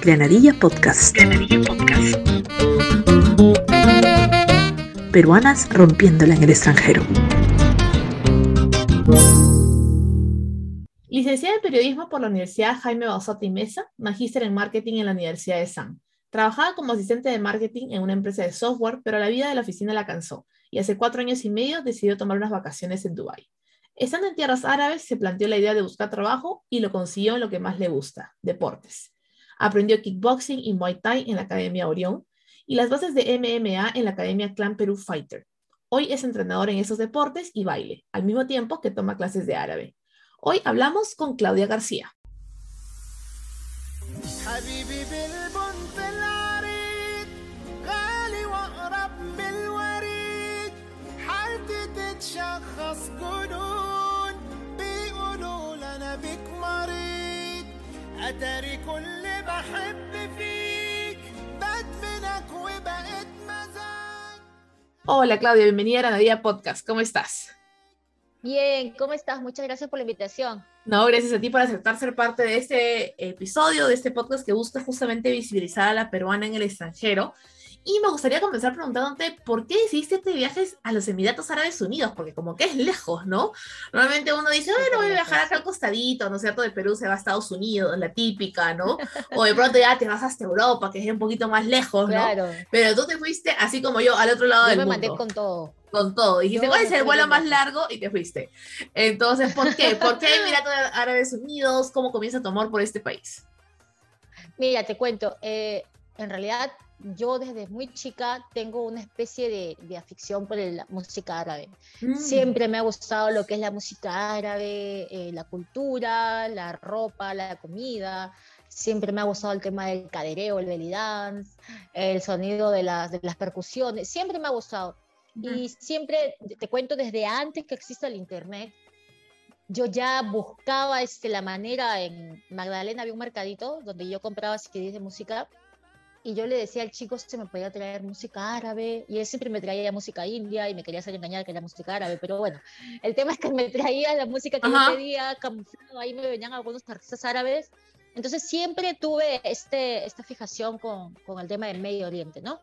Granadilla Podcast. Granadilla Podcast. Peruanas rompiéndola en el extranjero. Licenciada en Periodismo por la Universidad Jaime Basotti Mesa, magíster en Marketing en la Universidad de San. Trabajaba como asistente de marketing en una empresa de software, pero la vida de la oficina la cansó y hace cuatro años y medio decidió tomar unas vacaciones en Dubái. Estando en tierras árabes, se planteó la idea de buscar trabajo y lo consiguió en lo que más le gusta, deportes. Aprendió kickboxing y muay thai en la Academia Orión y las bases de MMA en la Academia Clan Perú Fighter. Hoy es entrenador en esos deportes y baile, al mismo tiempo que toma clases de árabe. Hoy hablamos con Claudia García. Hola Claudia, bienvenida a la Nadia Podcast. ¿Cómo estás? Bien, ¿cómo estás? Muchas gracias por la invitación. No, gracias a ti por aceptar ser parte de este episodio, de este podcast que busca justamente visibilizar a la peruana en el extranjero. Y me gustaría comenzar preguntándote por qué decidiste te viajes a los Emiratos Árabes Unidos, porque como que es lejos, ¿no? Normalmente uno dice, bueno, voy a viajar acá al costadito, ¿no es cierto? De Perú se va a Estados Unidos, la típica, ¿no? O de pronto ya te vas hasta Europa, que es un poquito más lejos, ¿no? Claro. Pero tú te fuiste, así como yo, al otro lado del mundo. Yo me mandé con todo. Con todo. Dijiste, ¿cuál es el vuelo más largo? Y te fuiste. Entonces, ¿por qué? ¿Por qué Emiratos Árabes Unidos? ¿Cómo comienza tu amor por este país? Mira, te cuento. Eh, en realidad yo desde muy chica tengo una especie de, de afición por la música árabe. Mm. Siempre me ha gustado lo que es la música árabe, eh, la cultura, la ropa, la comida. Siempre me ha gustado el tema del cadereo, el belly dance, el sonido de las, de las percusiones. Siempre me ha gustado. Y siempre, te cuento, desde antes que exista el Internet, yo ya buscaba este, la manera, en Magdalena había un mercadito donde yo compraba CDs de música y yo le decía al chico si me podía traer música árabe y él siempre me traía música india y me quería hacer engañar que era música árabe, pero bueno, el tema es que me traía la música que yo pedía, camuflado, ahí me venían algunos artistas árabes, entonces siempre tuve este, esta fijación con, con el tema del Medio Oriente, ¿no?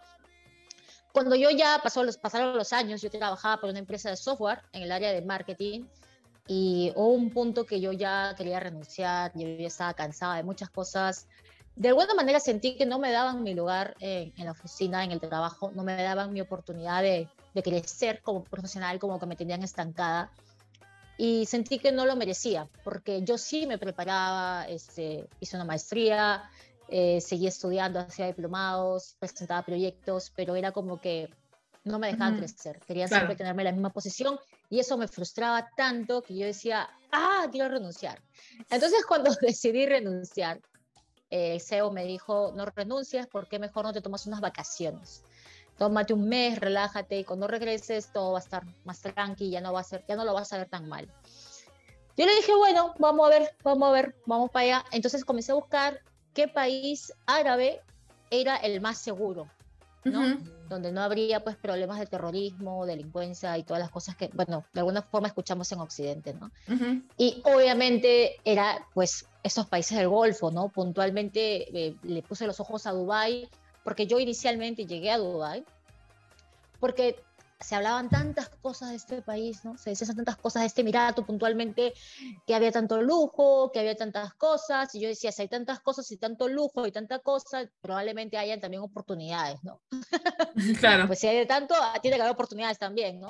Cuando yo ya pasó los, pasaron los años, yo trabajaba por una empresa de software en el área de marketing y hubo un punto que yo ya quería renunciar, yo ya estaba cansada de muchas cosas, de alguna manera sentí que no me daban mi lugar en, la oficina, en el trabajo, no me daban mi oportunidad de, crecer como profesional, como que me tenían estancada. Y sentí que no lo merecía, porque yo sí me preparaba, este, hice una maestría, eh, seguí estudiando, hacía diplomados, presentaba proyectos, pero era como que no me dejaban crecer. Quería siempre tenerme en la misma posición y eso me frustraba tanto que yo decía, ah, quiero renunciar. Entonces cuando decidí renunciar, el CEO me dijo, no renuncies, porque mejor no te tomas unas vacaciones? Tómate un mes, relájate y cuando regreses todo va a estar más tranqui, ya no va a ser, ya no lo vas a ver tan mal. Yo le dije, bueno, vamos a ver, vamos a ver, vamos para allá. Entonces comencé a buscar qué país árabe era el más seguro, ¿no? Donde no habría pues problemas de terrorismo, delincuencia y todas las cosas que, bueno, de alguna forma escuchamos en Occidente, ¿no? Y obviamente era pues esos países del Golfo, ¿no? Puntualmente eh, le puse los ojos a Dubái, porque yo inicialmente llegué a Dubái, porque se hablaban tantas cosas de este país, ¿no? Se decían tantas cosas de este Emirato puntualmente, que había tanto lujo, que había tantas cosas, y yo decía, si hay tantas cosas y tanto lujo y tanta cosa, probablemente hayan también oportunidades, ¿no? Claro. pues si hay de tanto, tiene que haber oportunidades también, ¿no?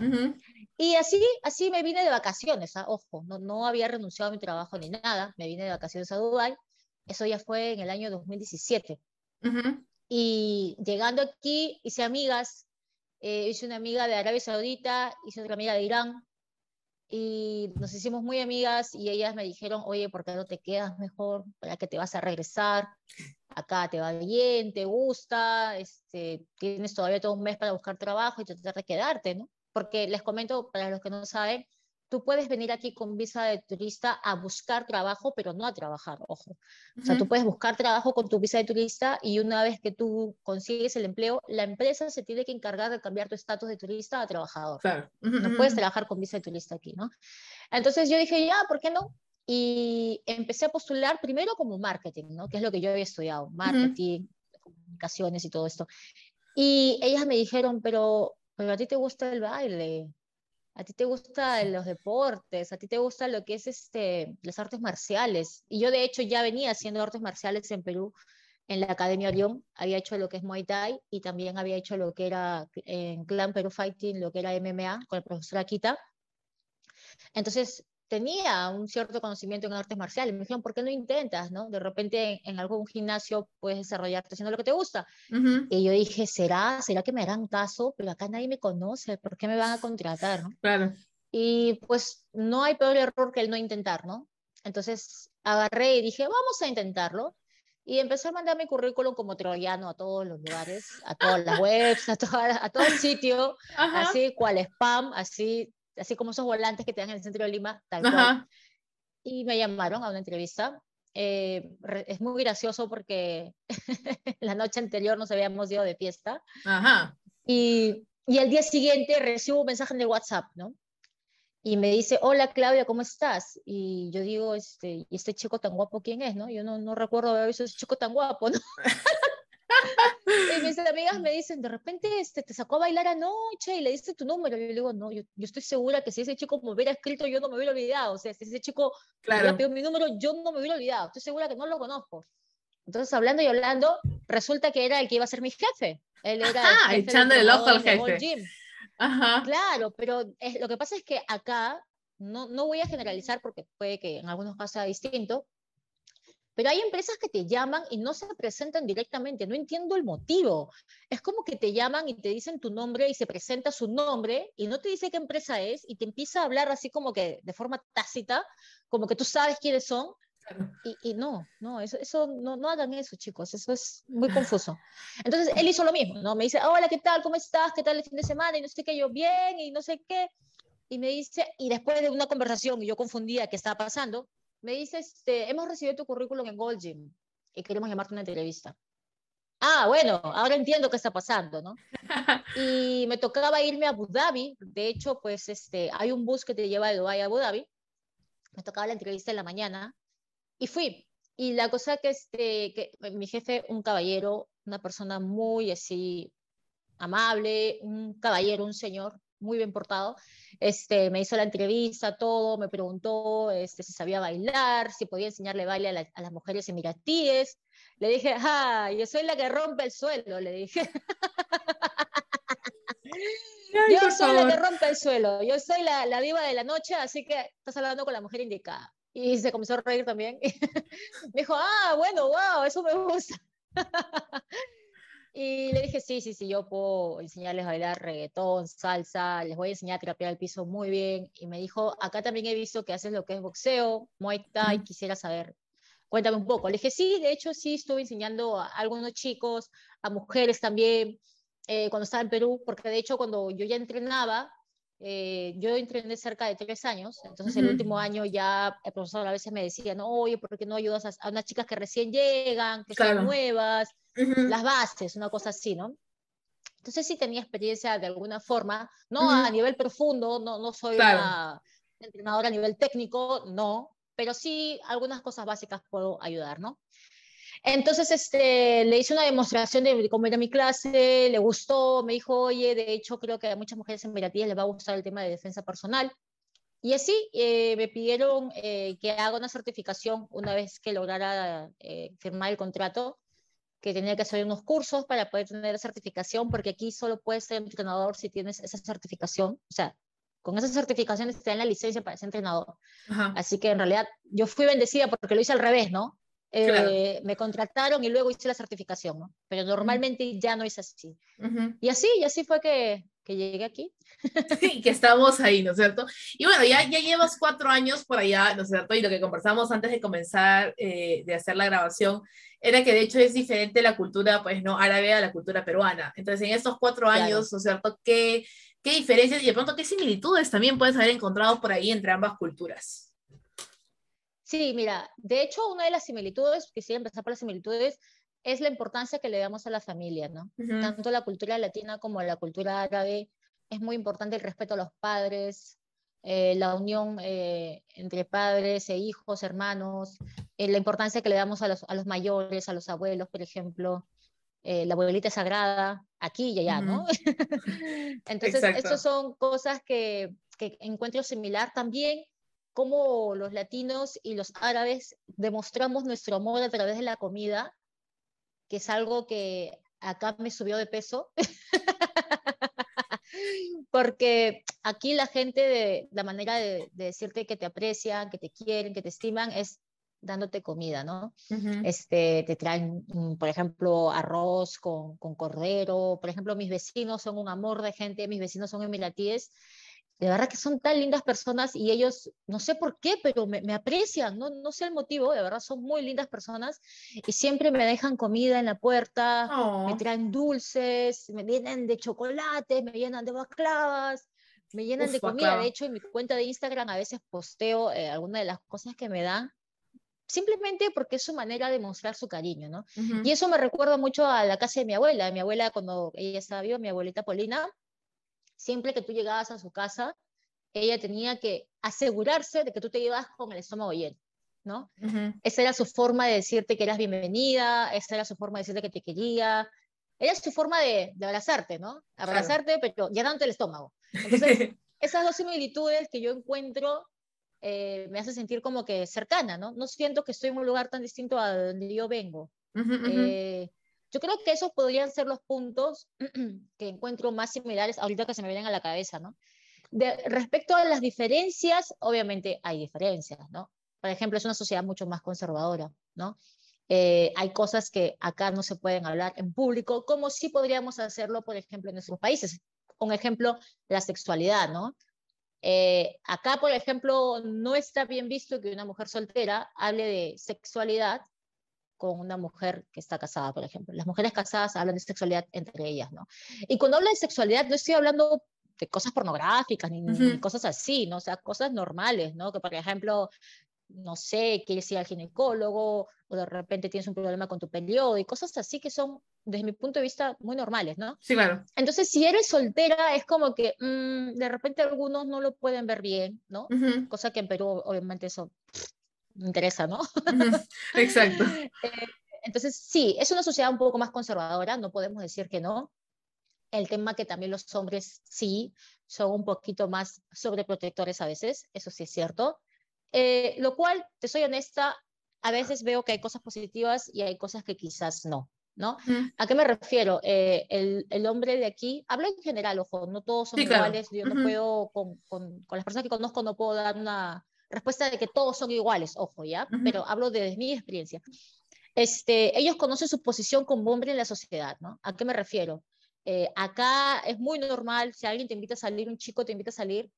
Y así, así me vine de vacaciones, ¿ah? ojo, no, no había renunciado a mi trabajo ni nada, me vine de vacaciones a Dubái, eso ya fue en el año 2017. Y llegando aquí hice amigas, eh, hice una amiga de Arabia Saudita, hice otra amiga de Irán, y nos hicimos muy amigas y ellas me dijeron, oye, ¿por qué no te quedas mejor? ¿Para que te vas a regresar? Acá te va bien, te gusta, este, tienes todavía todo un mes para buscar trabajo y tratar de quedarte, ¿no? porque les comento, para los que no saben, tú puedes venir aquí con visa de turista a buscar trabajo, pero no a trabajar, ojo. O sea, tú puedes buscar trabajo con tu visa de turista y una vez que tú consigues el empleo, la empresa se tiene que encargar de cambiar tu estatus de turista a trabajador. Claro. No puedes trabajar con visa de turista aquí, ¿no? Entonces yo dije, ya, ¿por qué no? y empecé a postular primero como marketing, ¿no? Que es lo que yo había estudiado, marketing, comunicaciones y todo esto. Y ellas me dijeron, pero, pero a ti te gusta el baile, a ti te gustan los deportes, a ti te gusta lo que es este, las artes marciales. Y yo de hecho ya venía haciendo artes marciales en Perú, en la Academia Orión, había hecho lo que es Muay Thai y también había hecho lo que era en Clan Perú Fighting, lo que era MMA con el profesor Akita. Entonces tenía un cierto conocimiento en artes marciales. Me dijeron, ¿por qué no intentas? ¿no? De repente en, algún gimnasio puedes desarrollarte haciendo lo que te gusta. Y yo dije, ¿será? ¿Será que me harán caso? Pero acá nadie me conoce, ¿por qué me van a contratar? ¿no? Claro. Y pues no hay peor error que el no intentar, ¿no? Entonces agarré y dije, vamos a intentarlo. Y empecé a mandar mi currículum como troyano a todos los lugares, a todas las webs, a, toda, a todo sitio, así cual spam, así así como esos volantes que te dan en el centro de Lima, tal cual. Y me llamaron a una entrevista. Eh, es muy gracioso porque la noche anterior nos habíamos ido de fiesta. Ajá. Y, y al día siguiente recibo un mensaje en el WhatsApp, ¿no? Y me dice, hola Claudia, ¿cómo estás? Y yo digo, este, ¿y este chico tan guapo quién es, no? Yo no, no recuerdo haber visto ese chico tan guapo, ¿no? y mis amigas me dicen, de repente este, te sacó a bailar anoche y le diste tu número. Y yo le digo, no, yo, yo estoy segura que si ese chico me hubiera escrito, yo no me hubiera olvidado. O sea, si ese chico claro. hubiera pedido mi número, yo no me hubiera olvidado. Estoy segura que no lo conozco. Entonces, hablando y hablando, resulta que era el que iba a ser mi jefe. Él era Ajá, echándole el ojo al jefe. Ajá. Claro, pero es, lo que pasa es que acá, no, no voy a generalizar porque puede que en algunos casos sea distinto, pero hay empresas que te llaman y no se presentan directamente, no entiendo el motivo. Es como que te llaman y te dicen tu nombre y se presenta su nombre y no te dice qué empresa es y te empieza a hablar así como que de forma tácita, como que tú sabes quiénes son. Y, y no, no, eso, eso no, no hagan eso, chicos, eso es muy confuso. Entonces él hizo lo mismo, ¿no? Me dice, hola, ¿qué tal? ¿Cómo estás? ¿Qué tal el fin de semana? Y no sé qué, yo bien, y no sé qué. Y me dice, y después de una conversación, y yo confundía qué estaba pasando, me dice, este, hemos recibido tu currículum en Gold Gym y queremos llamarte a una entrevista. Ah, bueno, ahora entiendo qué está pasando, ¿no? Y me tocaba irme a Abu Dhabi. De hecho, pues este, hay un bus que te lleva de Dubái a Abu Dhabi. Me tocaba la entrevista en la mañana y fui. Y la cosa que, este, que mi jefe, un caballero, una persona muy así amable, un caballero, un señor, muy bien portado, este, me hizo la entrevista, todo, me preguntó este, si sabía bailar, si podía enseñarle baile a, a las mujeres emiratíes. Le dije, ah, yo soy la que rompe el suelo, le dije. yo soy la que rompe el suelo, yo soy la, la, diva de la noche, así que estás hablando con la mujer indicada. Y se comenzó a reír también. me dijo, ah, bueno, wow, eso me gusta. Y le dije, sí, sí, sí, yo puedo enseñarles a bailar reggaetón, salsa, les voy a enseñar a terapiar el piso muy bien. Y me dijo, acá también he visto que haces lo que es boxeo, Muay Thai, quisiera saber. Cuéntame un poco. Le dije, sí, de hecho sí estuve enseñando a algunos chicos, a mujeres también, eh, cuando estaba en Perú, porque de hecho cuando yo ya entrenaba, eh, yo entrené cerca de tres años, entonces el último año ya el profesor a veces me decía, no, oye, ¿por qué no ayudas a, a unas chicas que recién llegan, que son nuevas? las bases, una cosa así, ¿no? Entonces sí tenía experiencia de alguna forma, no a nivel profundo, no, no soy una entrenadora a nivel técnico, no, pero sí algunas cosas básicas puedo ayudar, ¿no? Entonces este, le hice una demostración de cómo era mi clase, le gustó, me dijo, oye, de hecho creo que a muchas mujeres en emiratíes les va a gustar el tema de defensa personal. Y así eh, me pidieron eh, que haga una certificación una vez que lograra eh, firmar el contrato que tenía que hacer unos cursos para poder tener la certificación, porque aquí solo puedes ser entrenador si tienes esa certificación. O sea, con esas certificaciones te dan la licencia para ser entrenador. Así que en realidad yo fui bendecida porque lo hice al revés, ¿no? Eh, me contrataron y luego hice la certificación, ¿no? Pero normalmente ya no es así. Y así, y así fue que, que llegué aquí. y que estamos ahí, ¿no es cierto? Y bueno, ya, ya llevas cuatro años por allá, ¿no es cierto? Y lo que conversamos antes de comenzar, eh, de hacer la grabación, era que de hecho es diferente la cultura, pues, no árabe a la cultura peruana. Entonces, en estos cuatro años, ¿no es cierto? ¿Qué, ¿Qué diferencias y de pronto qué similitudes también puedes haber encontrado por ahí entre ambas culturas? Sí, mira, de hecho, una de las similitudes, quisiera empezar por las similitudes, es la importancia que le damos a la familia, ¿no? Tanto la cultura latina como la cultura árabe, es muy importante el respeto a los padres, eh, la unión eh, entre padres e hijos, hermanos, eh, la importancia que le damos a los, a los, mayores, a los abuelos, por ejemplo. la abuelita sagrada, aquí y allá, ¿no? Entonces, estas son cosas que, que encuentro similar también como los latinos y los árabes demostramos nuestro amor a través de la comida, que es algo que acá me subió de peso. Porque aquí la gente, de, la manera de, decirte que te aprecian, que te quieren, que te estiman, es dándote comida, ¿no? este, te traen, mm, por ejemplo, arroz con, con, cordero. Por ejemplo, mis vecinos son un amor de gente, mis vecinos son emiratíes de verdad que son tan lindas personas y ellos, no sé por qué, pero me, aprecian, no, no sé el motivo, de verdad son muy lindas personas y siempre me dejan comida en la puerta, me oh. traen dulces, me llenan de chocolate, me llenan de baclavas, me llenan de comida. De hecho, en mi cuenta de Instagram a veces posteo eh, algunas de las cosas que me dan, simplemente porque es su manera de mostrar su cariño, ¿no? Y eso me recuerda mucho a la casa de mi abuela, mi abuela cuando ella estaba viva, mi abuelita Polina, siempre que tú llegabas a su casa, ella tenía que asegurarse de que tú te ibas con el estómago lleno, ¿no? Esa era su forma de decirte que eras bienvenida, esa era su forma de decirte que te quería, era su forma de, abrazarte, ¿no? Abrazarte, pero llenándote el estómago. Entonces, esas dos similitudes que yo encuentro eh, me hacen sentir como que cercana, ¿no? No siento que estoy en un lugar tan distinto a donde yo vengo. Eh, yo creo que esos podrían ser los puntos que encuentro más similares ahorita que se me vienen a la cabeza, ¿no? De, respecto a las diferencias, obviamente hay diferencias, ¿no? Por ejemplo, es una sociedad mucho más conservadora, ¿no? Eh, hay cosas que acá no se pueden hablar en público, como sí podríamos hacerlo, por ejemplo, en nuestros países. Un ejemplo, la sexualidad, ¿no? Eh, acá, por ejemplo, no está bien visto que una mujer soltera hable de sexualidad con una mujer que está casada, por ejemplo. Las mujeres casadas hablan de sexualidad entre ellas, ¿no? Y cuando hablo de sexualidad no estoy hablando de cosas pornográficas ni, cosas así, ¿no? O sea, cosas normales, ¿no? Que, por ejemplo, no sé, quieres ir al ginecólogo o de repente tienes un problema con tu periodo y cosas así que son, desde mi punto de vista, muy normales, ¿no? Sí, claro. Entonces, si eres soltera, es como que mm, de repente algunos no lo pueden ver bien, ¿no? Cosa que en Perú, obviamente, eso interesa, ¿no? Exacto. Eh, entonces, sí, es una sociedad un poco más conservadora, no podemos decir que no. El tema que también los hombres sí son un poquito más sobreprotectores a veces, eso sí es cierto. Eh, lo cual, te soy honesta, a veces veo que hay cosas positivas y hay cosas que quizás no. ¿no? ¿A qué me refiero? Eh, el, el, hombre de aquí, hablo en general, ojo, no todos son iguales, yo no puedo, con, con, con, las personas que conozco, no puedo dar una, respuesta de que todos son iguales, ojo, ¿ya? Pero hablo de mi experiencia. Este, ellos conocen su posición como hombre en la sociedad, ¿no? ¿A qué me refiero? Eh, acá es muy normal, si alguien te invita a salir, un chico te invita a salir,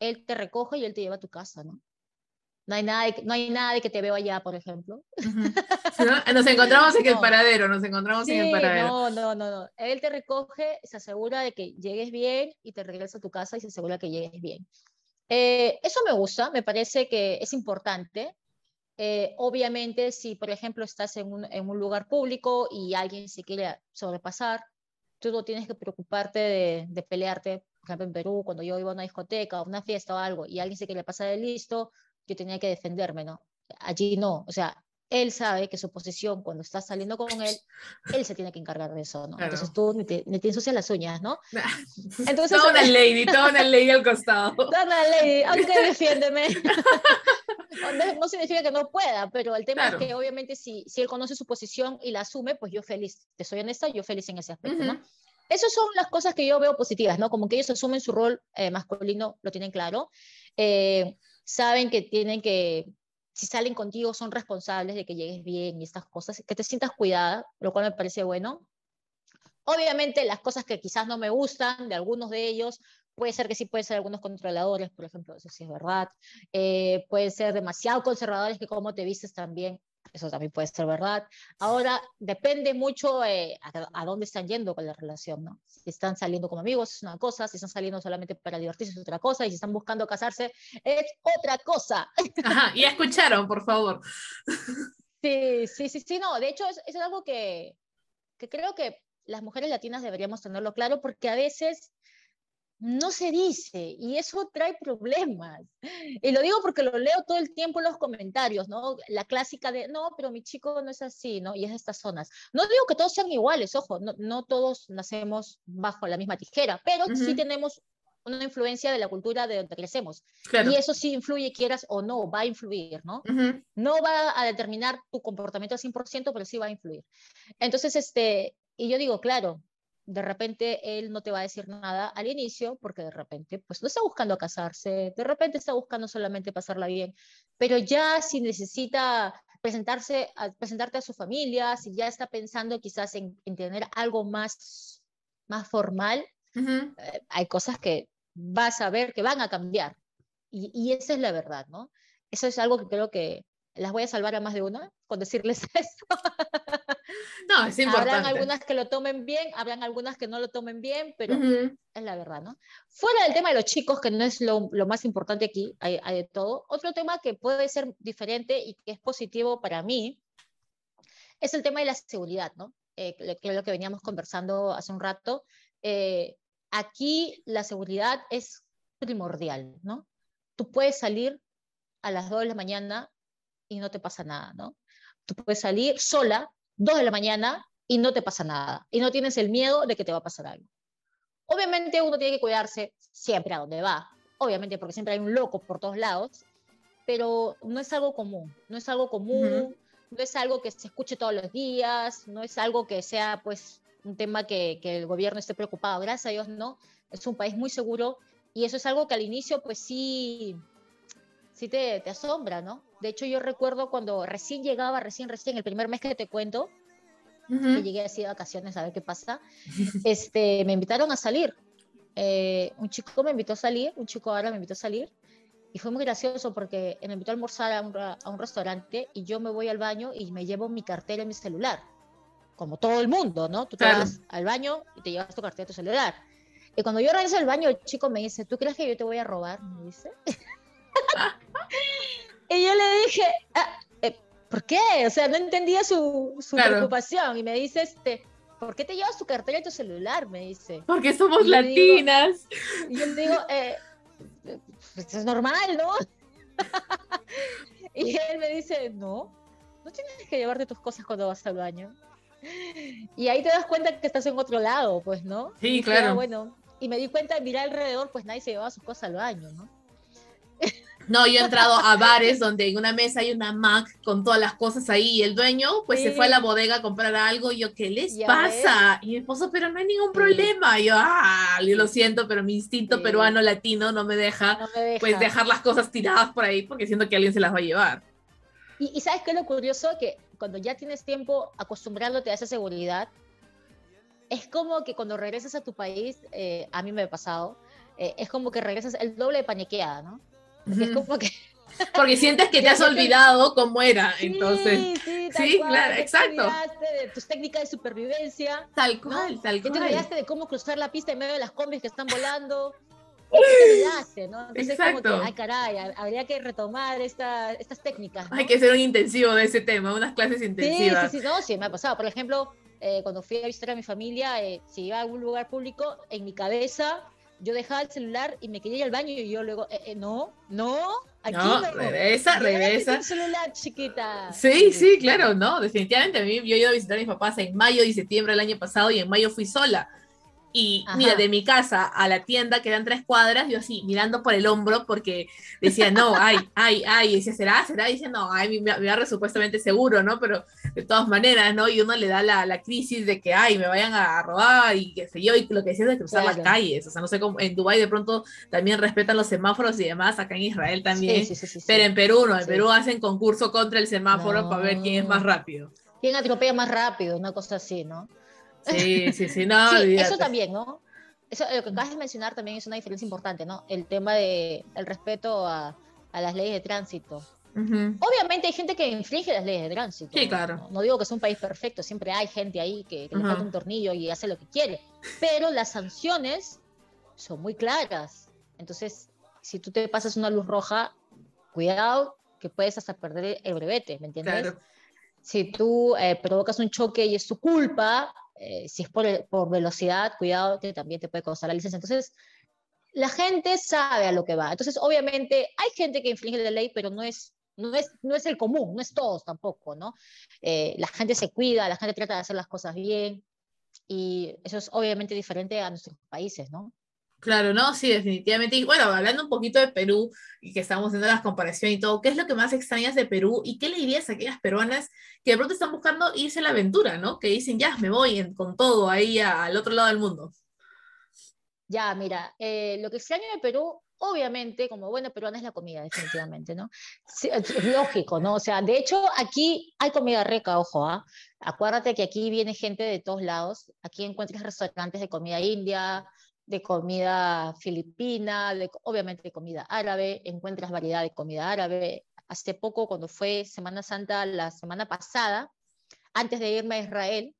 él te recoge y él te lleva a tu casa, ¿no? No hay nada de, no hay nada de que te veo allá, por ejemplo. Nos encontramos en el paradero, nos encontramos en el paradero. No, no, no, no. Él te recoge, se asegura de que llegues bien y te regresa a tu casa y se asegura que llegues bien. Eh, eso me gusta, me parece que es importante. Eh, obviamente, si por ejemplo estás en un, en un, lugar público y alguien se quiere sobrepasar, tú no tienes que preocuparte de, de, pelearte. Por ejemplo, en Perú, cuando yo iba a una discoteca o una fiesta o algo y alguien se quiere pasar de listo, yo tenía que defenderme, ¿no? Allí no, o sea, él sabe que su posición cuando estás saliendo con él, él se tiene que encargar de eso, ¿no? Entonces tú ni te, ni te, ensucias las uñas, ¿no? Entonces, toda una lady, toda una lady al costado. Toda una lady, aunque defiéndeme. no significa que no pueda, pero el tema es que obviamente si, si él conoce su posición y la asume, pues yo feliz, te soy honesta, yo feliz en ese aspecto, ¿no? Esas son las cosas que yo veo positivas, ¿no? Como que ellos asumen su rol eh, masculino, lo tienen claro. Eh, saben que tienen que si salen contigo son responsables de que llegues bien y estas cosas, que te sientas cuidada, lo cual me parece bueno. Obviamente las cosas que quizás no me gustan de algunos de ellos, puede ser que sí pueden ser algunos controladores, por ejemplo, eso sí es verdad, eh, pueden ser demasiado conservadores que como te vistes también, eso también puede ser verdad. Ahora, depende mucho eh, a, dónde están yendo con la relación, ¿no? Si están saliendo como amigos es una cosa, si están saliendo solamente para divertirse es otra cosa, y si están buscando casarse es otra cosa. Ajá, y escucharon, por favor. Sí, sí, sí, sí, no, de hecho es, es algo que, que creo que las mujeres latinas deberíamos tenerlo claro porque a veces no se dice y eso trae problemas. Y lo digo porque lo leo todo el tiempo en los comentarios, ¿no? La clásica de, no, pero mi chico no es así, ¿no? Y es de estas zonas. No digo que todos sean iguales, ojo, no, no todos nacemos bajo la misma tijera, pero sí tenemos una influencia de la cultura de donde crecemos. Y eso sí influye, quieras o no, va a influir, ¿no? No va a determinar tu comportamiento al 100%, pero sí va a influir. Entonces, este, y yo digo, claro, de repente él no te va a decir nada al inicio porque de repente pues no está buscando casarse, de repente está buscando solamente pasarla bien, pero ya si necesita presentarse a, presentarte a su familia, si ya está pensando quizás en, tener algo más, más formal, eh, hay cosas que vas a ver que van a cambiar. Y, y esa es la verdad, ¿no? Eso es algo que creo que las voy a salvar a más de una con decirles eso. No, es importante. Habrán algunas que lo tomen bien, habrán algunas que no lo tomen bien, pero es la verdad, ¿no? Fuera del tema de los chicos, que no es lo, lo más importante aquí, hay, hay, de todo, otro tema que puede ser diferente y que es positivo para mí es el tema de la seguridad, ¿no? Eh, que es lo que veníamos conversando hace un rato. Eh, aquí la seguridad es primordial, ¿no? Tú puedes salir a las 2 de la mañana y no te pasa nada, ¿no? Tú puedes salir sola 2 de la mañana y no te pasa nada. Y no tienes el miedo de que te va a pasar algo. Obviamente uno tiene que cuidarse siempre a donde va. Obviamente porque siempre hay un loco por todos lados. Pero no es algo común. No es algo común. No es algo que se escuche todos los días. No es algo que sea pues un tema que, que el gobierno esté preocupado. Gracias a Dios no. Es un país muy seguro. Y eso es algo que al inicio pues sí sí te, te, asombra, ¿no? De hecho, yo recuerdo cuando recién llegaba, recién, recién, el primer mes que te cuento, que llegué así de vacaciones a ver qué pasa, este, me invitaron a salir. Eh, un chico me invitó a salir, un chico ahora me invitó a salir, y fue muy gracioso porque me invitó a almorzar a un, a un restaurante y yo me voy al baño y me llevo mi cartera y mi celular. Como todo el mundo, ¿no? Tú te vas al baño y te llevas tu cartera y tu celular. Y cuando yo regreso al baño, el chico me dice, ¿tú crees que yo te voy a robar? Me dice. y yo le dije, ah, eh, ¿por qué? O sea, no entendía su, su preocupación. Y me dice, este, ¿por qué te llevas tu cartera y tu celular? Me dice. Porque somos latinas. y yo le digo, eh, pues es normal, ¿no? y él me dice, no, no tienes que llevarte tus cosas cuando vas al baño. Y ahí te das cuenta que estás en otro lado, pues, ¿no? Sí, claro. Ah, bueno, y me di cuenta de mirar alrededor, pues nadie se llevaba sus cosas al baño, ¿no? No, yo he entrado a bares donde en una mesa hay una Mac con todas las cosas ahí y el dueño pues se fue a la bodega a comprar algo y yo, ¿qué les pasa? Y mi esposo, pero no hay ningún problema. Y yo, ah, yo lo siento, pero mi instinto peruano latino no me, deja, pues dejar las cosas tiradas por ahí porque siento que alguien se las va a llevar. Y, sabes qué es lo curioso, que cuando ya tienes tiempo acostumbrándote a esa seguridad, es como que cuando regresas a tu país, eh, a mí me ha pasado, eh, es como que regresas el doble de paniqueada, ¿no? Porque es como que... Porque sientes que te has olvidado cómo era, entonces. Sí, sí, claro, exacto. Te de tus técnicas de supervivencia. Tal cual, tal cual. te olvidaste de cómo cruzar la pista en medio de las combis que están volando. ¿no? Entonces, exacto. como que, ay, caray, habría que retomar esta, estas técnicas. Hay que hacer un intensivo de ese tema, unas clases intensivas. Sí, sí, sí, no, sí, me ha pasado. Por ejemplo, eh, cuando fui a visitar a mi familia, eh, si iba a algún lugar público, en mi cabeza yo dejaba el celular y me quería ir al baño y yo luego, eh, eh, no, no, aquí no. regresa, regresa. El celular, chiquita. Sí, sí, claro, no, definitivamente a mí, yo he ido a visitar a mis papás en mayo y septiembre del año pasado y en mayo fui sola. Y mira, de mi casa a la tienda quedan tres cuadras, yo así mirando por el hombro porque decía, no, ay, ay, ay, y decía, ¿será? ¿Será? Y dice, no, ay, mi, mi supuestamente seguro, ¿no? Pero de todas maneras, ¿no? Y uno le da la, la, crisis de que, ay, me vayan a robar y qué sé yo, y lo que decía es de cruzar las calles, o sea, no sé cómo, en Dubái de pronto también respetan los semáforos y demás, acá en Israel también, sí, sí, sí, pero en Perú no, en Perú hacen concurso contra el semáforo para ver quién es más rápido. ¿Quién atropella más rápido? Una cosa así, ¿no? Sí, sí, sí, no. eso también, ¿no? Eso, lo que acabas de mencionar también es una diferencia importante, ¿no? El tema del el respeto a, a, las leyes de tránsito. Obviamente hay gente que infringe las leyes de tránsito. Sí, claro. No, digo que es un país perfecto, siempre hay gente ahí que, le falta un tornillo y hace lo que quiere. Pero las sanciones son muy claras. Entonces, si tú te pasas una luz roja, cuidado que puedes hasta perder el brevete, ¿me entiendes? Claro. Si tú eh, provocas un choque y es tu culpa, eh, si es por, por, velocidad, cuidado que también te puede costar la licencia. Entonces, la gente sabe a lo que va. Entonces, obviamente, hay gente que infringe la ley, pero no es, no es, no es el común, no es todos tampoco, ¿no? Eh, la gente se cuida, la gente trata de hacer las cosas bien, y eso es obviamente diferente a nuestros países, ¿no? Claro, no, sí, definitivamente. Y bueno, hablando un poquito de Perú y que estamos haciendo las comparaciones y todo, ¿qué es lo que más extrañas de Perú y qué le dirías a aquellas peruanas que de pronto están buscando irse a la aventura, ¿no? Que dicen, ya, me voy con todo ahí al otro lado del mundo. Ya, mira, eh, lo que extraño de Perú, obviamente, como buena peruana, es la comida, definitivamente, ¿no? es lógico, ¿no? O sea, de hecho, aquí hay comida rica, ojo, ¿ah? Acuérdate que aquí viene gente de todos lados. Aquí encuentras restaurantes de comida india, de comida filipina, de, obviamente comida árabe, encuentras variedad de comida árabe. Hace poco, cuando fue Semana Santa, la semana pasada, antes de irme a Israel,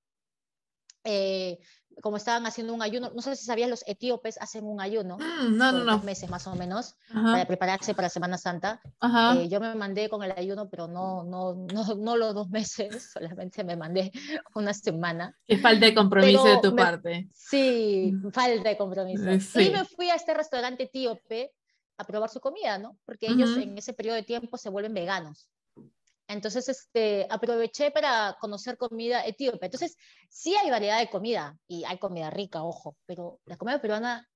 eh, como estaban haciendo un ayuno, no sé si sabías, los etíopes hacen un ayuno, mm, no, no, no. meses más o menos, para prepararse para Semana Santa. Eh, yo me mandé con el ayuno, pero no, no, no, no los dos meses, solamente me mandé una semana. Qué falta de compromiso de tu parte. Sí, falta de compromiso. Y me fui a este restaurante etíope a probar su comida, ¿no? Porque ellos en ese periodo de tiempo se vuelven veganos. Entonces, este, aproveché para conocer comida etíope. Entonces, sí hay variedad de comida y hay comida rica, ojo, pero la comida peruana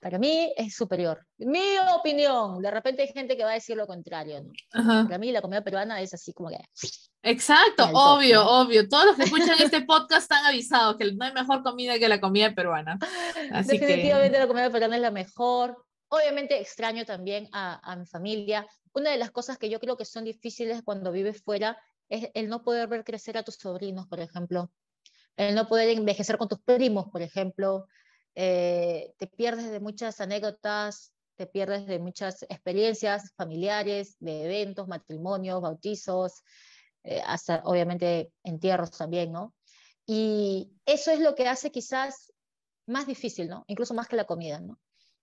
para mí es superior. Mi opinión. De repente hay gente que va a decir lo contrario. Para mí la comida peruana es así como que... Exacto, obvio, obvio. Todos los que escuchan este podcast están avisados que no hay mejor comida que la comida peruana. Definitivamente la comida peruana es la mejor. Obviamente extraño también a, mi familia una de las cosas que yo creo que son difíciles cuando vives fuera es el no poder ver crecer a tus sobrinos, por ejemplo, el no poder envejecer con tus primos, por ejemplo, eh, te pierdes de muchas anécdotas, te pierdes de muchas experiencias familiares, de eventos, matrimonios, bautizos, eh, hasta obviamente entierros también, ¿no? Y eso es lo que hace quizás más difícil, ¿no? Incluso más que la comida, ¿no?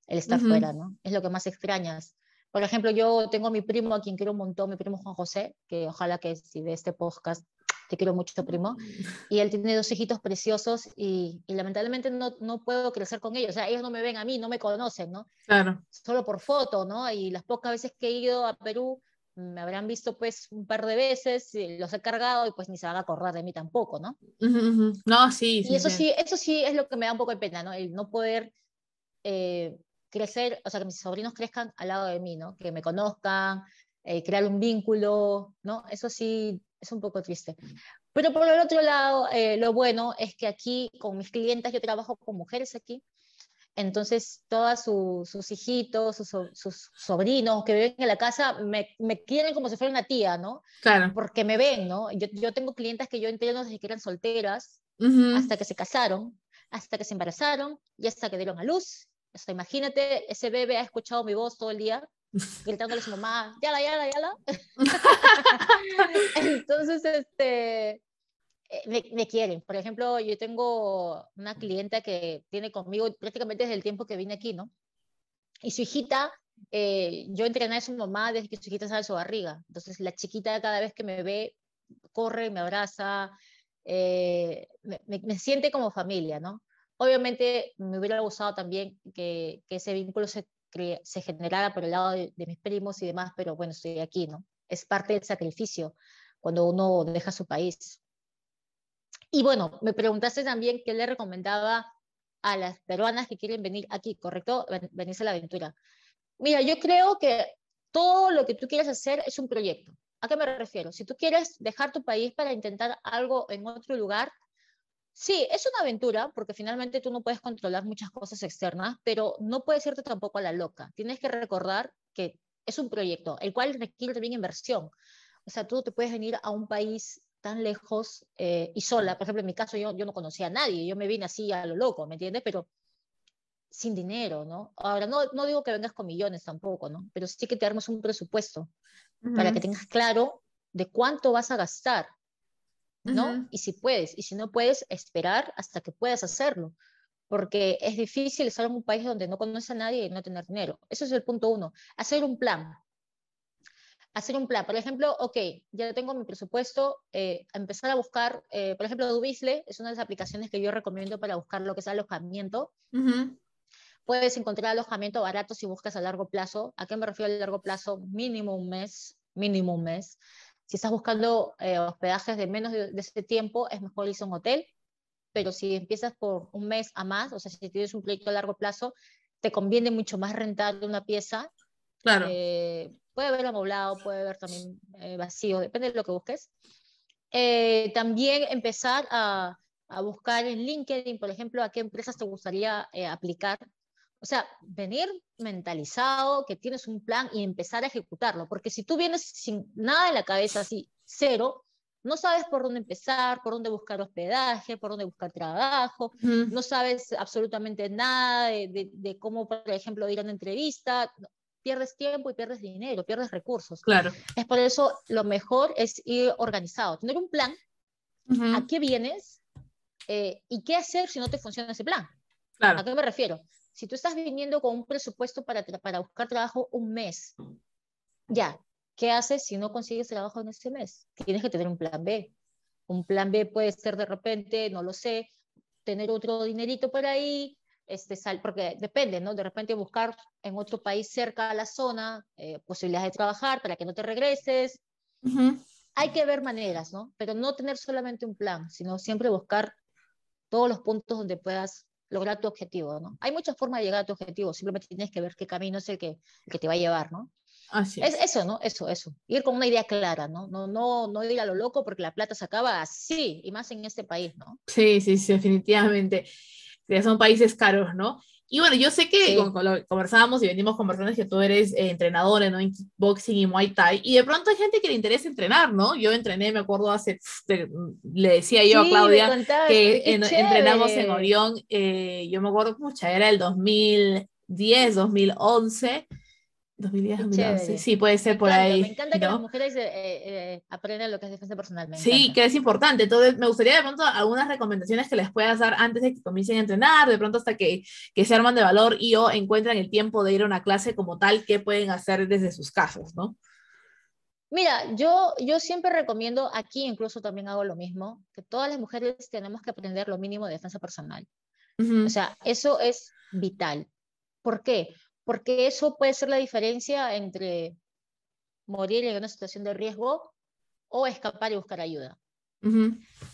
El estar fuera, ¿no? Es lo que más extrañas. Por ejemplo, yo tengo a mi primo, a quien quiero un montón, mi primo Juan José, que ojalá que si ve este podcast, te quiero mucho, primo. Y él tiene dos hijitos preciosos y, lamentablemente no, no, puedo crecer con ellos. O sea, ellos no me ven a mí, no me conocen, ¿no? Claro. Solo por foto, ¿no? Y las pocas veces que he ido a Perú, me habrán visto pues un par de veces, los he cargado y pues ni se van a acordar de mí tampoco, ¿no? No, sí. Y eso sí, eso sí es lo que me da un poco de pena, ¿no? El no poder eh, crecer, o sea, que mis sobrinos crezcan al lado de mí, ¿no? Que me conozcan, eh, crear un vínculo, ¿no? Eso sí es un poco triste. Pero por el otro lado, eh, lo bueno es que aquí con mis clientes yo trabajo con mujeres aquí, entonces todas sus hijitos, sus, sus, sobrinos que viven en la casa me, me, quieren como si fuera una tía, ¿no? Claro. Porque me ven, ¿no? Yo, yo tengo clientes que yo entreno desde que eran solteras hasta que se casaron, hasta que se embarazaron y hasta que dieron a luz o imagínate, ese bebé ha escuchado mi voz todo el día, gritándole a su mamá, yala, yala, yala. Entonces, este, eh, me, quieren. Por ejemplo, yo tengo una clienta que tiene conmigo prácticamente desde el tiempo que vine aquí, ¿no? Y su hijita, eh, yo entrené a su mamá desde que su hijita sale de su barriga. Entonces, la chiquita cada vez que me ve, corre, me abraza, eh, me, siente como familia, ¿no? Obviamente me hubiera gustado también que, ese vínculo se, generara por el lado de, mis primos y demás, pero bueno, estoy aquí, ¿no? Es parte del sacrificio cuando uno deja su país. Y bueno, me preguntaste también qué le recomendaba a las peruanas que quieren venir aquí, ¿correcto? Venirse a la aventura. Mira, yo creo que todo lo que tú quieres hacer es un proyecto. ¿A qué me refiero? Si tú quieres dejar tu país para intentar algo en otro lugar, Sí, es una aventura porque finalmente tú no puedes controlar muchas cosas externas, pero no puedes irte tampoco a la loca. Tienes que recordar que es un proyecto, el cual requiere también inversión. O sea, tú te puedes venir a un país tan lejos eh, y sola. Por ejemplo, en mi caso yo, yo no conocía a nadie, yo me vine así a lo loco, ¿me entiendes? Pero sin dinero, ¿no? Ahora, no, no digo que vengas con millones tampoco, ¿no? Pero sí que te armes un presupuesto para que tengas claro de cuánto vas a gastar ¿no? Y si puedes, y si no puedes, esperar hasta que puedas hacerlo, porque es difícil estar en un país donde no conoces a nadie y no tener dinero. Eso es el punto uno, hacer un plan. Hacer un plan, por ejemplo, ok, ya tengo mi presupuesto, eh, empezar a buscar, eh, por ejemplo, Dubisle es una de las aplicaciones que yo recomiendo para buscar lo que es alojamiento. puedes encontrar alojamiento barato si buscas a largo plazo. ¿A qué me refiero a largo plazo? Mínimo un mes, mínimo un mes. Si estás buscando eh, hospedajes de menos de, ese tiempo, es mejor irse a un hotel, pero si empiezas por un mes a más, o sea, si tienes un proyecto a largo plazo, te conviene mucho más rentar una pieza. Claro. Eh, puede haber amoblado, puede haber también eh, vacío, depende de lo que busques. Eh, también empezar a, a, buscar en LinkedIn, por ejemplo, a qué empresas te gustaría aplicar. O sea, venir mentalizado, que tienes un plan y empezar a ejecutarlo, porque si tú vienes sin nada en la cabeza, así, cero, no sabes por dónde empezar, por dónde buscar hospedaje, por dónde buscar trabajo, no sabes absolutamente nada de, de, cómo, por ejemplo, ir a una entrevista, pierdes tiempo y pierdes dinero, pierdes recursos. Claro. Es por eso lo mejor es ir organizado, tener un plan, a qué vienes eh, y qué hacer si no te funciona ese plan. Claro. ¿A qué me refiero? Si tú estás viniendo con un presupuesto para, para buscar trabajo un mes, ya, ¿Qué haces si no consigues trabajo en ese mes? Tienes que tener un plan B. Un plan B puede ser de repente, no lo sé, tener otro dinerito por ahí, este, sal, porque depende, ¿no? De repente buscar en otro país cerca a la zona eh, posibilidades de trabajar para que no te regreses. Hay que ver maneras, ¿no? Pero no tener solamente un plan, sino siempre buscar todos los puntos donde puedas lograr tu objetivo, ¿no? Hay muchas formas de llegar a tu objetivo, simplemente tienes que ver qué camino es el que, el que te va a llevar, ¿no? Así es. eso, ¿no? Eso, eso. Ir con una idea clara, ¿no? No, no, no ir a lo loco porque la plata se acaba así, y más en este país, ¿no? Sí, sí, sí, definitivamente. Ya son países caros, ¿no? Y bueno, yo sé que conversábamos y venimos conversando que tú eres eh, entrenadora ¿no? en kickboxing y muay thai, y de pronto hay gente que le interesa entrenar, ¿no? Yo entrené, me acuerdo hace, le decía yo a Claudia que entrenamos en Orión, eh, yo me acuerdo, pucha, era el 2010, 2011, 2010, 2011. Sí, puede ser por ahí. Me encanta que las mujeres eh, eh, aprendan lo que es defensa personal. sí, que es importante. Entonces, me gustaría de pronto algunas recomendaciones que les puedas dar antes de que comiencen a entrenar, de pronto hasta que, que se arman de valor y o encuentran el tiempo de ir a una clase como tal, que pueden hacer desde sus casas, ¿no? Mira, yo, yo siempre recomiendo, aquí incluso también hago lo mismo, que todas las mujeres tenemos que aprender lo mínimo de defensa personal. O sea, eso es vital. ¿Por qué? Porque eso puede ser la diferencia entre morir en una situación de riesgo o escapar y buscar ayuda.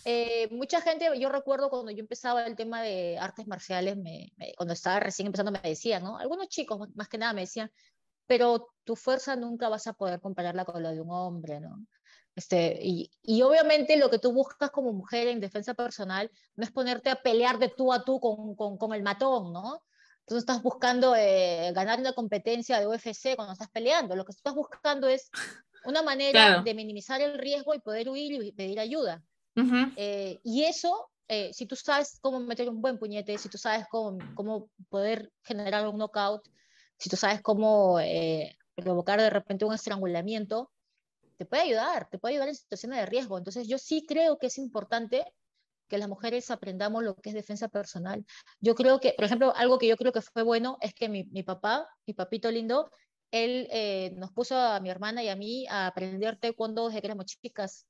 Eh, mucha gente, yo recuerdo cuando yo empezaba el tema de artes marciales, cuando estaba recién empezando me decían, ¿no? Algunos chicos más que nada me decían, pero tu fuerza nunca vas a poder compararla con la de un hombre, ¿no? Este, y, y, obviamente lo que tú buscas como mujer en defensa personal no es ponerte a pelear de tú a tú con, con, con el matón, ¿no? Tú estás buscando eh, ganar una competencia de UFC cuando estás peleando. Lo que estás buscando es una manera de minimizar el riesgo y poder huir y pedir ayuda. Eh, y eso, eh, si tú sabes cómo meter un buen puñete, si tú sabes cómo, cómo poder generar un knockout, si tú sabes cómo provocar de repente un estrangulamiento, te puede ayudar, te puede ayudar en situaciones de riesgo. Entonces yo sí creo que es importante que las mujeres aprendamos lo que es defensa personal. Yo creo que, por ejemplo, algo que yo creo que fue bueno es que mi, mi papá, mi papito lindo, él eh, nos puso a mi hermana y a mí a aprender taekwondo desde que éramos chicas.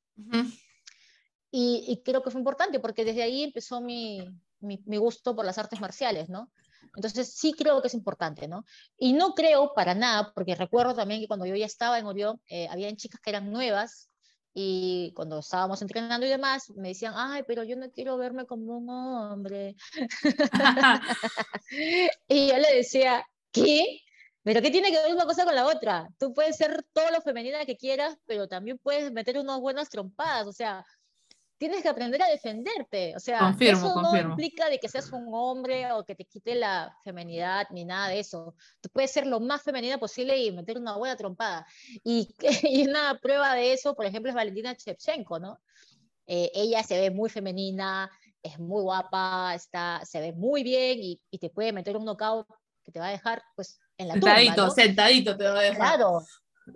y, y, creo que fue importante porque desde ahí empezó mi, mi, mi, gusto por las artes marciales, ¿no? Entonces sí creo que es importante, ¿no? Y no creo para nada, porque recuerdo también que cuando yo ya estaba en Orión, eh, habían chicas que eran nuevas y cuando estábamos entrenando y demás, me decían, ay, pero yo no quiero verme como un hombre. y yo le decía, ¿qué? ¿Pero qué tiene que ver una cosa con la otra? Tú puedes ser todo lo femenina que quieras, pero también puedes meter unas buenas trompadas. O sea, tienes que aprender a defenderte. O sea, eso no implica de que seas un hombre o que te quite la femenidad ni nada de eso. Tú puedes ser lo más femenina posible y meter una buena trompada. Y, y una prueba de eso, por ejemplo, es Valentina Shevchenko, ¿no? Eh, ella se ve muy femenina, es muy guapa, está, se ve muy bien y, y, te puede meter un knockout que te va a dejar pues en la sentadito, tumba, ¿no? Sentadito te va a dejar. Claro,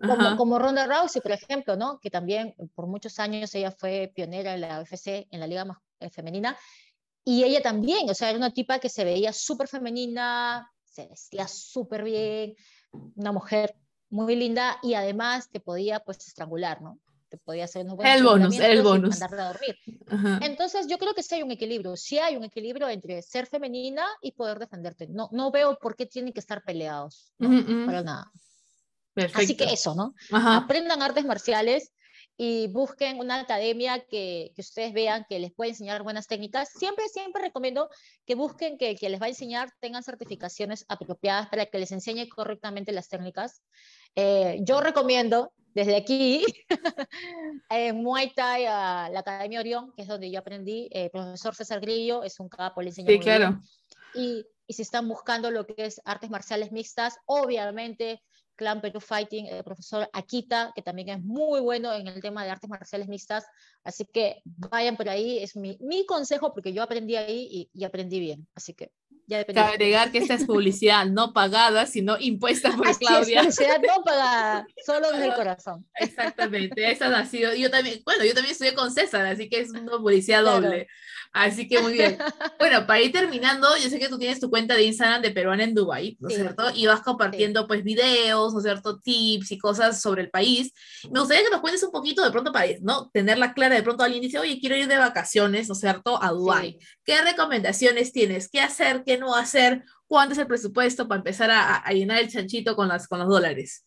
como, como, Ronda Rousey, por ejemplo, ¿no? que también por muchos años ella fue pionera en la UFC, en la liga más, eh, femenina, y ella también, o sea, era una tipa que se veía súper femenina, se vestía súper bien, una mujer muy linda y además te podía pues estrangular, ¿no? te podía hacer unos El bonus, el bonus. a dormir. Entonces, yo creo que sí hay un equilibrio, sí hay un equilibrio entre ser femenina y poder defenderte. No, no veo por qué tienen que estar peleados, para nada. Así que eso, ¿no? Aprendan artes marciales y busquen una academia que, que, ustedes vean que les puede enseñar buenas técnicas. Siempre, siempre recomiendo que busquen que el que les va a enseñar tengan certificaciones apropiadas para que les enseñe correctamente las técnicas. Eh, yo recomiendo desde aquí en Muay Thai a la Academia Orión, que es donde yo aprendí. el profesor César Grillo es un capo, le enseña sí, claro. Y, y si están buscando lo que es artes marciales mixtas, obviamente Clan Perú Fighting, el profesor Akita, que también es muy bueno en el tema de artes marciales mixtas. Así que vayan por ahí, es mi, mi consejo porque yo aprendí ahí y, y aprendí bien. Así que ya depende. Cabe agregar que esta es publicidad no pagada, sino impuesta por Claudia. Es, publicidad no pagada, solo desde el corazón. Exactamente, esa ha sido. Yo también, bueno, yo también estudié con César, así que es una publicidad doble. Así que muy bien. Bueno, para ir terminando, yo sé que tú tienes tu cuenta de Instagram de Peruana en Dubai, ¿no es cierto? Y vas compartiendo pues videos, ¿no es cierto? Tips y cosas sobre el país. Me gustaría que nos cuentes un poquito de pronto para ¿no? Tenerla clara, de pronto alguien dice, oye, quiero ir de vacaciones, ¿no es cierto? A Dubai. ¿Qué recomendaciones tienes? ¿Qué hacer? ¿Qué no hacer? ¿Cuánto es el presupuesto para empezar a, a llenar el chanchito con, las, con los dólares?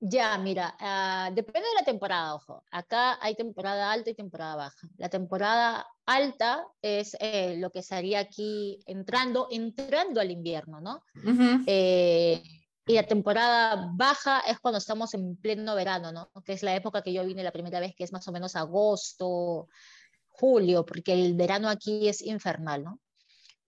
Ya, mira, uh, depende de la temporada, ojo. Acá hay temporada alta y temporada baja. La temporada alta es eh, lo que sería aquí entrando, entrando al invierno, ¿no? eh, y la temporada baja es cuando estamos en pleno verano, ¿no? Que es la época que yo vine la primera vez, que es más o menos agosto, julio, porque el verano aquí es infernal, ¿no?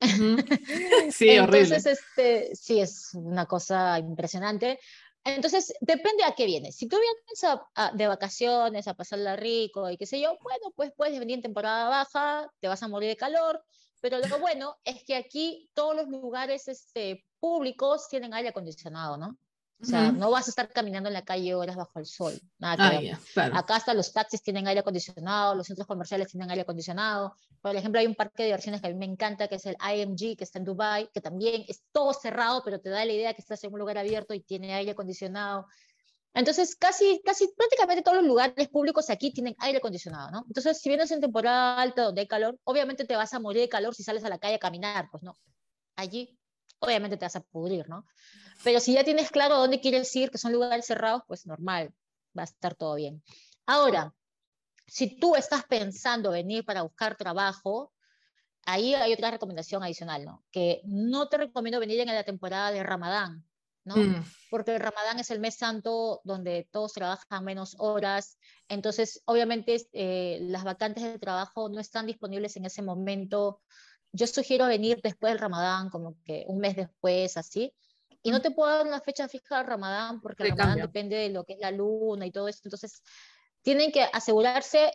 sí, Entonces, este, sí, es una cosa impresionante. Entonces, depende a qué vienes. Si tú vienes de vacaciones, a pasarla rico y qué sé yo, bueno, pues puedes venir en temporada baja, te vas a morir de calor, pero lo bueno es que aquí todos los lugares este, públicos tienen aire acondicionado, ¿no? O sea, no vas a estar caminando en la calle horas bajo el sol. Nada que ah, Acá hasta los taxis tienen aire acondicionado, los centros comerciales tienen aire acondicionado. Por ejemplo, hay un parque de diversiones que a mí me encanta, que es el IMG, que está en Dubai, que también es todo cerrado, pero te da la idea que estás en un lugar abierto y tiene aire acondicionado. Entonces, casi, casi prácticamente todos los lugares públicos aquí tienen aire acondicionado, ¿no? Entonces, si vienes en temporada alta donde hay calor, obviamente te vas a morir de calor si sales a la calle a caminar, pues no. Allí, obviamente te vas a pudrir, ¿no? Pero si ya tienes claro dónde quieres ir, que son lugares cerrados, pues normal, va a estar todo bien. Ahora, si tú estás pensando venir para buscar trabajo, ahí hay otra recomendación adicional, ¿no? Que no te recomiendo venir en la temporada de Ramadán, ¿no? Mm. Porque el Ramadán es el mes santo donde todos trabajan menos horas, entonces obviamente eh, las vacantes de trabajo no están disponibles en ese momento. Yo sugiero venir después del Ramadán, como que un mes después, así, y no te puedo dar una fecha fija de Ramadán porque el Ramadán depende de lo que es la luna y todo eso. Entonces, tienen que asegurarse,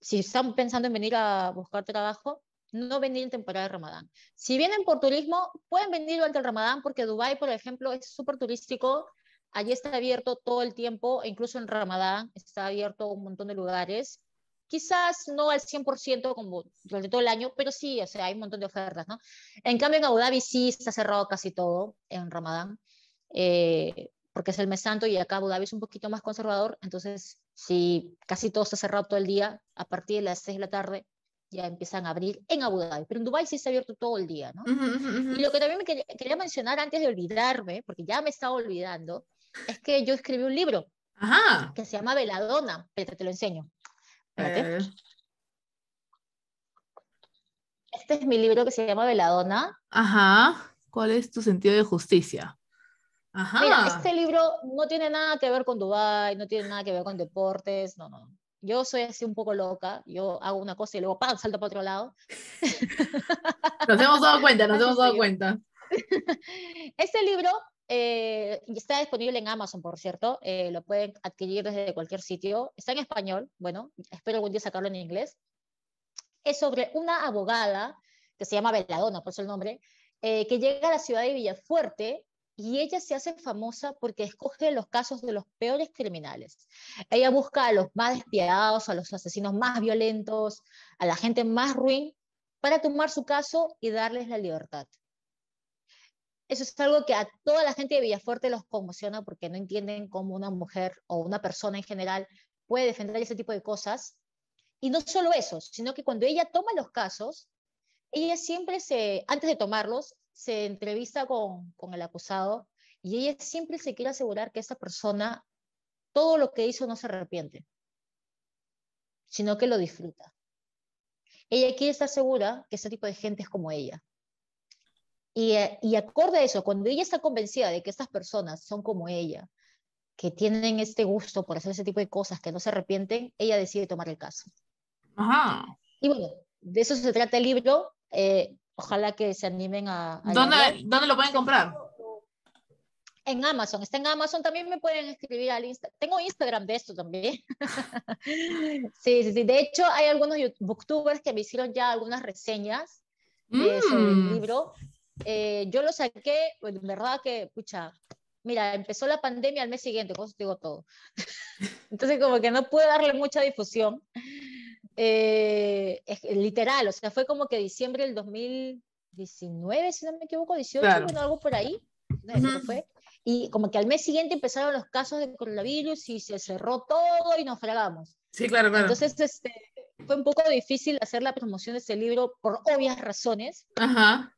si están pensando en venir a buscar trabajo, no venir en temporada de Ramadán. Si vienen por turismo, pueden venir durante el Ramadán porque Dubái, por ejemplo, es súper turístico. Allí está abierto todo el tiempo, incluso en Ramadán está abierto un montón de lugares quizás no al 100% como durante todo el año, pero sí, o sea, hay un montón de ofertas, ¿no? En cambio, en Abu Dhabi sí está cerrado casi todo en Ramadán, eh, porque es el mes santo y acá Abu Dhabi es un poquito más conservador, entonces sí, casi todo está cerrado todo el día, a partir de las 6 de la tarde ya empiezan a abrir en Abu Dhabi, pero en Dubái sí está abierto todo el día, ¿no? Y lo que también me quería, mencionar antes de olvidarme, porque ya me estaba olvidando, es que yo escribí un libro que se llama Veladona, pero te lo enseño. Eh. Este es mi libro que se llama Veladona. Ajá. ¿Cuál es tu sentido de justicia? Ajá. Mira, este libro no tiene nada que ver con Dubai, no tiene nada que ver con deportes, no, no. Yo soy así un poco loca, yo hago una cosa y luego ¡pam! salto para otro lado. Nos hemos dado cuenta, nos hemos dado cuenta. Este libro eh, está disponible en Amazon, por cierto. Eh, lo pueden adquirir desde cualquier sitio. Está en español. Bueno, espero algún día sacarlo en inglés. Es sobre una abogada que se llama Veladona, por eso el nombre, eh, que llega a la ciudad de Villafuerte y ella se hace famosa porque escoge los casos de los peores criminales. Ella busca a los más despiadados, a los asesinos más violentos, a la gente más ruin, para tomar su caso y darles la libertad eso es algo que a toda la gente de Villafuerte los conmociona porque no entienden cómo una mujer o una persona en general puede defender ese tipo de cosas. Y no solo eso, sino que cuando ella toma los casos, ella siempre se, antes de tomarlos, se entrevista con, con el acusado y ella siempre se quiere asegurar que esa persona, todo lo que hizo no se arrepiente, sino que lo disfruta. Ella quiere estar segura que ese tipo de gente es como ella. Y, eh, y acorde a eso, cuando ella está convencida de que estas personas son como ella, que tienen este gusto por hacer ese tipo de cosas, que no se arrepienten, ella decide tomar el caso. Ajá. Y bueno, de eso se trata el libro. Eh, ojalá que se animen a... a ¿Dónde. ¿Dónde lo pueden comprar? En Amazon, está en Amazon, también me pueden escribir al Instagram. Tengo Instagram de esto también. sí, sí, sí. De hecho, hay algunos booktubers que me hicieron ya algunas reseñas eh, sobre el Mm. libro. Eh, yo lo saqué, bueno, en verdad que, pucha, mira, empezó la pandemia al mes siguiente, con eso te digo todo. Entonces, como que no pude darle mucha difusión. Eh, es literal, o sea, fue como que diciembre del 2019, si no me equivoco, 18, Claro. bueno, algo por ahí. no qué Ujú. fue. Y como que al mes siguiente empezaron los casos de coronavirus y se cerró todo y nos fregamos. Sí, claro, claro. Entonces, este, fue un poco difícil hacer la promoción de ese libro por obvias razones, Ajá.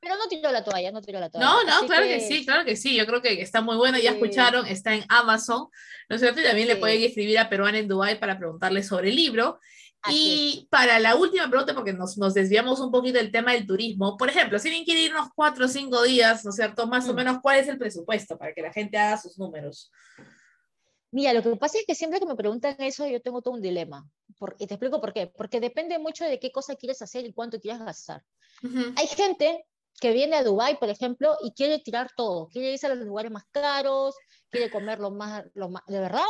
Pero no tiró la toalla, no tiró la toalla. No, no, Así claro que... sí, claro que sí. Yo creo que está muy bueno. Ya escucharon, está en Amazon. ¿No es cierto? Y también le Sí. pueden escribir a Peruana en Dubai para preguntarle sobre el libro. Así Y para la última pregunta, porque nos, nos desviamos un poquito del tema del turismo, por ejemplo, si alguien quiere ir unos cuatro o cinco días, ¿no es cierto? Más o Mm. menos, ¿cuál es el presupuesto para que la gente haga sus números? Mira, lo que pasa es que siempre que me preguntan eso, yo tengo todo un dilema. Por- y te explico por qué. Porque depende mucho de qué cosa quieres hacer y cuánto quieres gastar. Ujú. Hay gente que viene a Dubái, por ejemplo, y quiere tirar todo. Quiere irse a los lugares más caros, quiere comer lo más, lo más de verdad.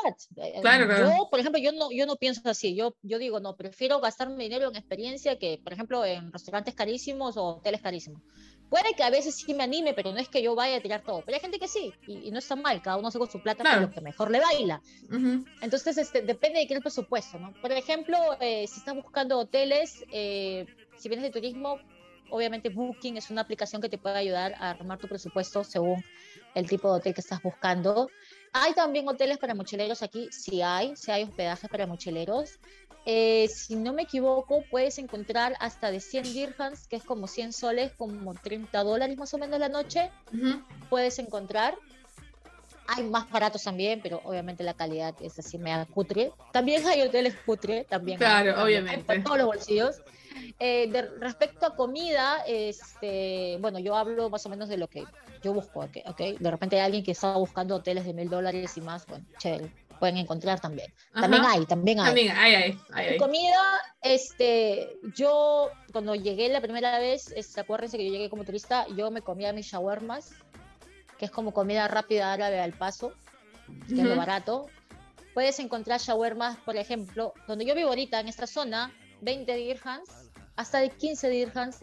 Claro, claro. Yo, por ejemplo, yo no, yo no pienso así. Yo, yo digo, no, prefiero gastar mi dinero en experiencia que, por ejemplo, en restaurantes carísimos o hoteles carísimos. Puede que a veces sí me anime, pero no es que yo vaya a tirar todo. Pero hay gente que sí, y, y no está mal, cada uno hace con su plata Claro. con lo que mejor le baila. Ujú. Entonces, este, depende de qué es el presupuesto, ¿no? Por ejemplo, eh, si estás buscando hoteles, eh, si vienes de turismo, obviamente Booking es una aplicación que te puede ayudar a armar tu presupuesto según el tipo de hotel que estás buscando. Hay también hoteles para mochileros aquí, sí hay, sí hay hospedajes para mochileros. Eh, si no me equivoco, puedes encontrar hasta de 100 dirhams, que es como 100 soles, como 30 dólares más o menos la noche Ujú. puedes encontrar. Hay más baratos también, pero obviamente la calidad es así mega cutre. También hay hoteles cutre, también. hay, Claro, hay obviamente. para todos los bolsillos. Eh, de, respecto a comida, este, bueno, yo hablo más o menos de lo que yo busco, ¿ok? ¿ok? De repente hay alguien que está buscando hoteles de mil dólares y más, bueno, chévere, pueden encontrar también. También hay, también hay. También, ay, ay, ay, ay. Comida, este, yo cuando llegué la primera vez, acuérdense que yo llegué como turista, yo me comía mis shawarmas, que es como comida rápida árabe al paso, que es lo barato. Puedes encontrar shawarmas, por ejemplo, donde yo vivo ahorita, en esta zona, 20 dirhams, hasta de 15 dirhams.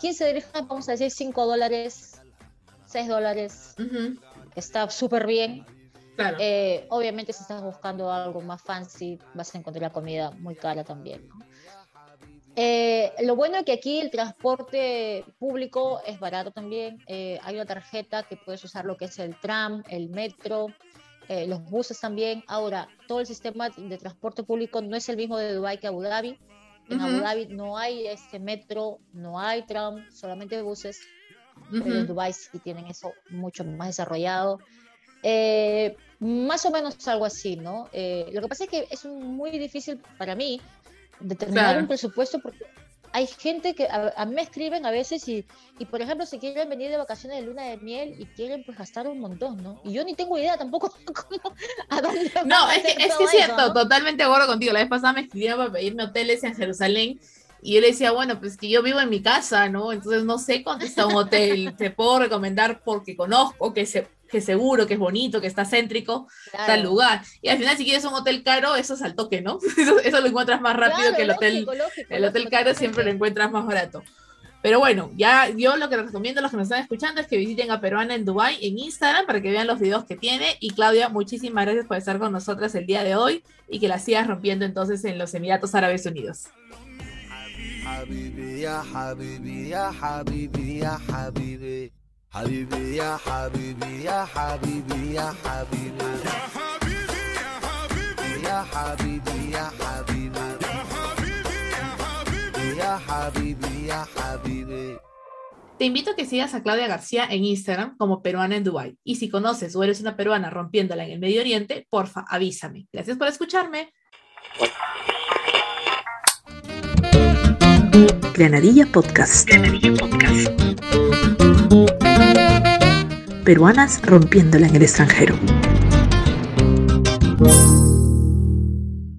15 dirhams, vamos a decir 5 dólares, 6 dólares, está súper bien. Claro. Eh, obviamente, si estás buscando algo más fancy, vas a encontrar la comida muy cara también. ¿no? Eh, lo bueno es que aquí el transporte público es barato también. Eh, hay una tarjeta que puedes usar lo que es el tram, el metro, eh, los buses también. Ahora, todo el sistema de transporte público no es el mismo de Dubái que Abu Dhabi. En Abu. Dhabi no hay este metro, no hay tram, solamente buses pero en. Dubái sí tienen eso mucho más desarrollado. Eh, más o menos algo así, ¿no? Eh, lo que pasa es que es muy difícil para mí determinar Claro. un presupuesto porque hay gente que a, a mí me escriben a veces y, y, por ejemplo, se quieren venir de vacaciones de luna de miel y quieren pues gastar un montón, ¿no? Y yo ni tengo idea tampoco cómo, a dónde No, es que, es que es eso, cierto, ¿no? totalmente acuerdo contigo. La vez pasada me escribieron para pedirme hoteles en Jerusalén y yo le decía, bueno, pues que yo vivo en mi casa, ¿no? Entonces no sé cuánto está un hotel. Te puedo recomendar porque conozco, que, se, que seguro, que es bonito, que está céntrico, tal Claro. lugar. Y al final, si quieres un hotel caro, eso es al toque, ¿no? Eso, eso lo encuentras más rápido Claro, que el hotel. lógico, lógico, El hotel lógico, caro siempre lo totalmente. encuentras más barato. Pero bueno, ya yo lo que les recomiendo a los que nos están escuchando es que visiten a Peruana en Dubai en Instagram para que vean los videos que tiene. Y Claudia, muchísimas gracias por estar con nosotras el día de hoy y que la sigas rompiendo entonces en los Emiratos Árabes Unidos. حبيبي يا حبيبي يا حبيبي يا حبيبي حبيبي يا حبيبي يا حبيبي يا حبيبي يا حبيبي يا حبيبي يا حبيبي يا حبيبي يا حبيبي يا حبيبي Te invito a que sigas a Claudia García en Instagram como peruana en Dubai. Y si conoces o eres una peruana rompiéndola en el Medio Oriente, porfa, avísame. Gracias por escucharme. Granadilla Podcast. Granadilla Podcast. Peruanas rompiéndola en el extranjero.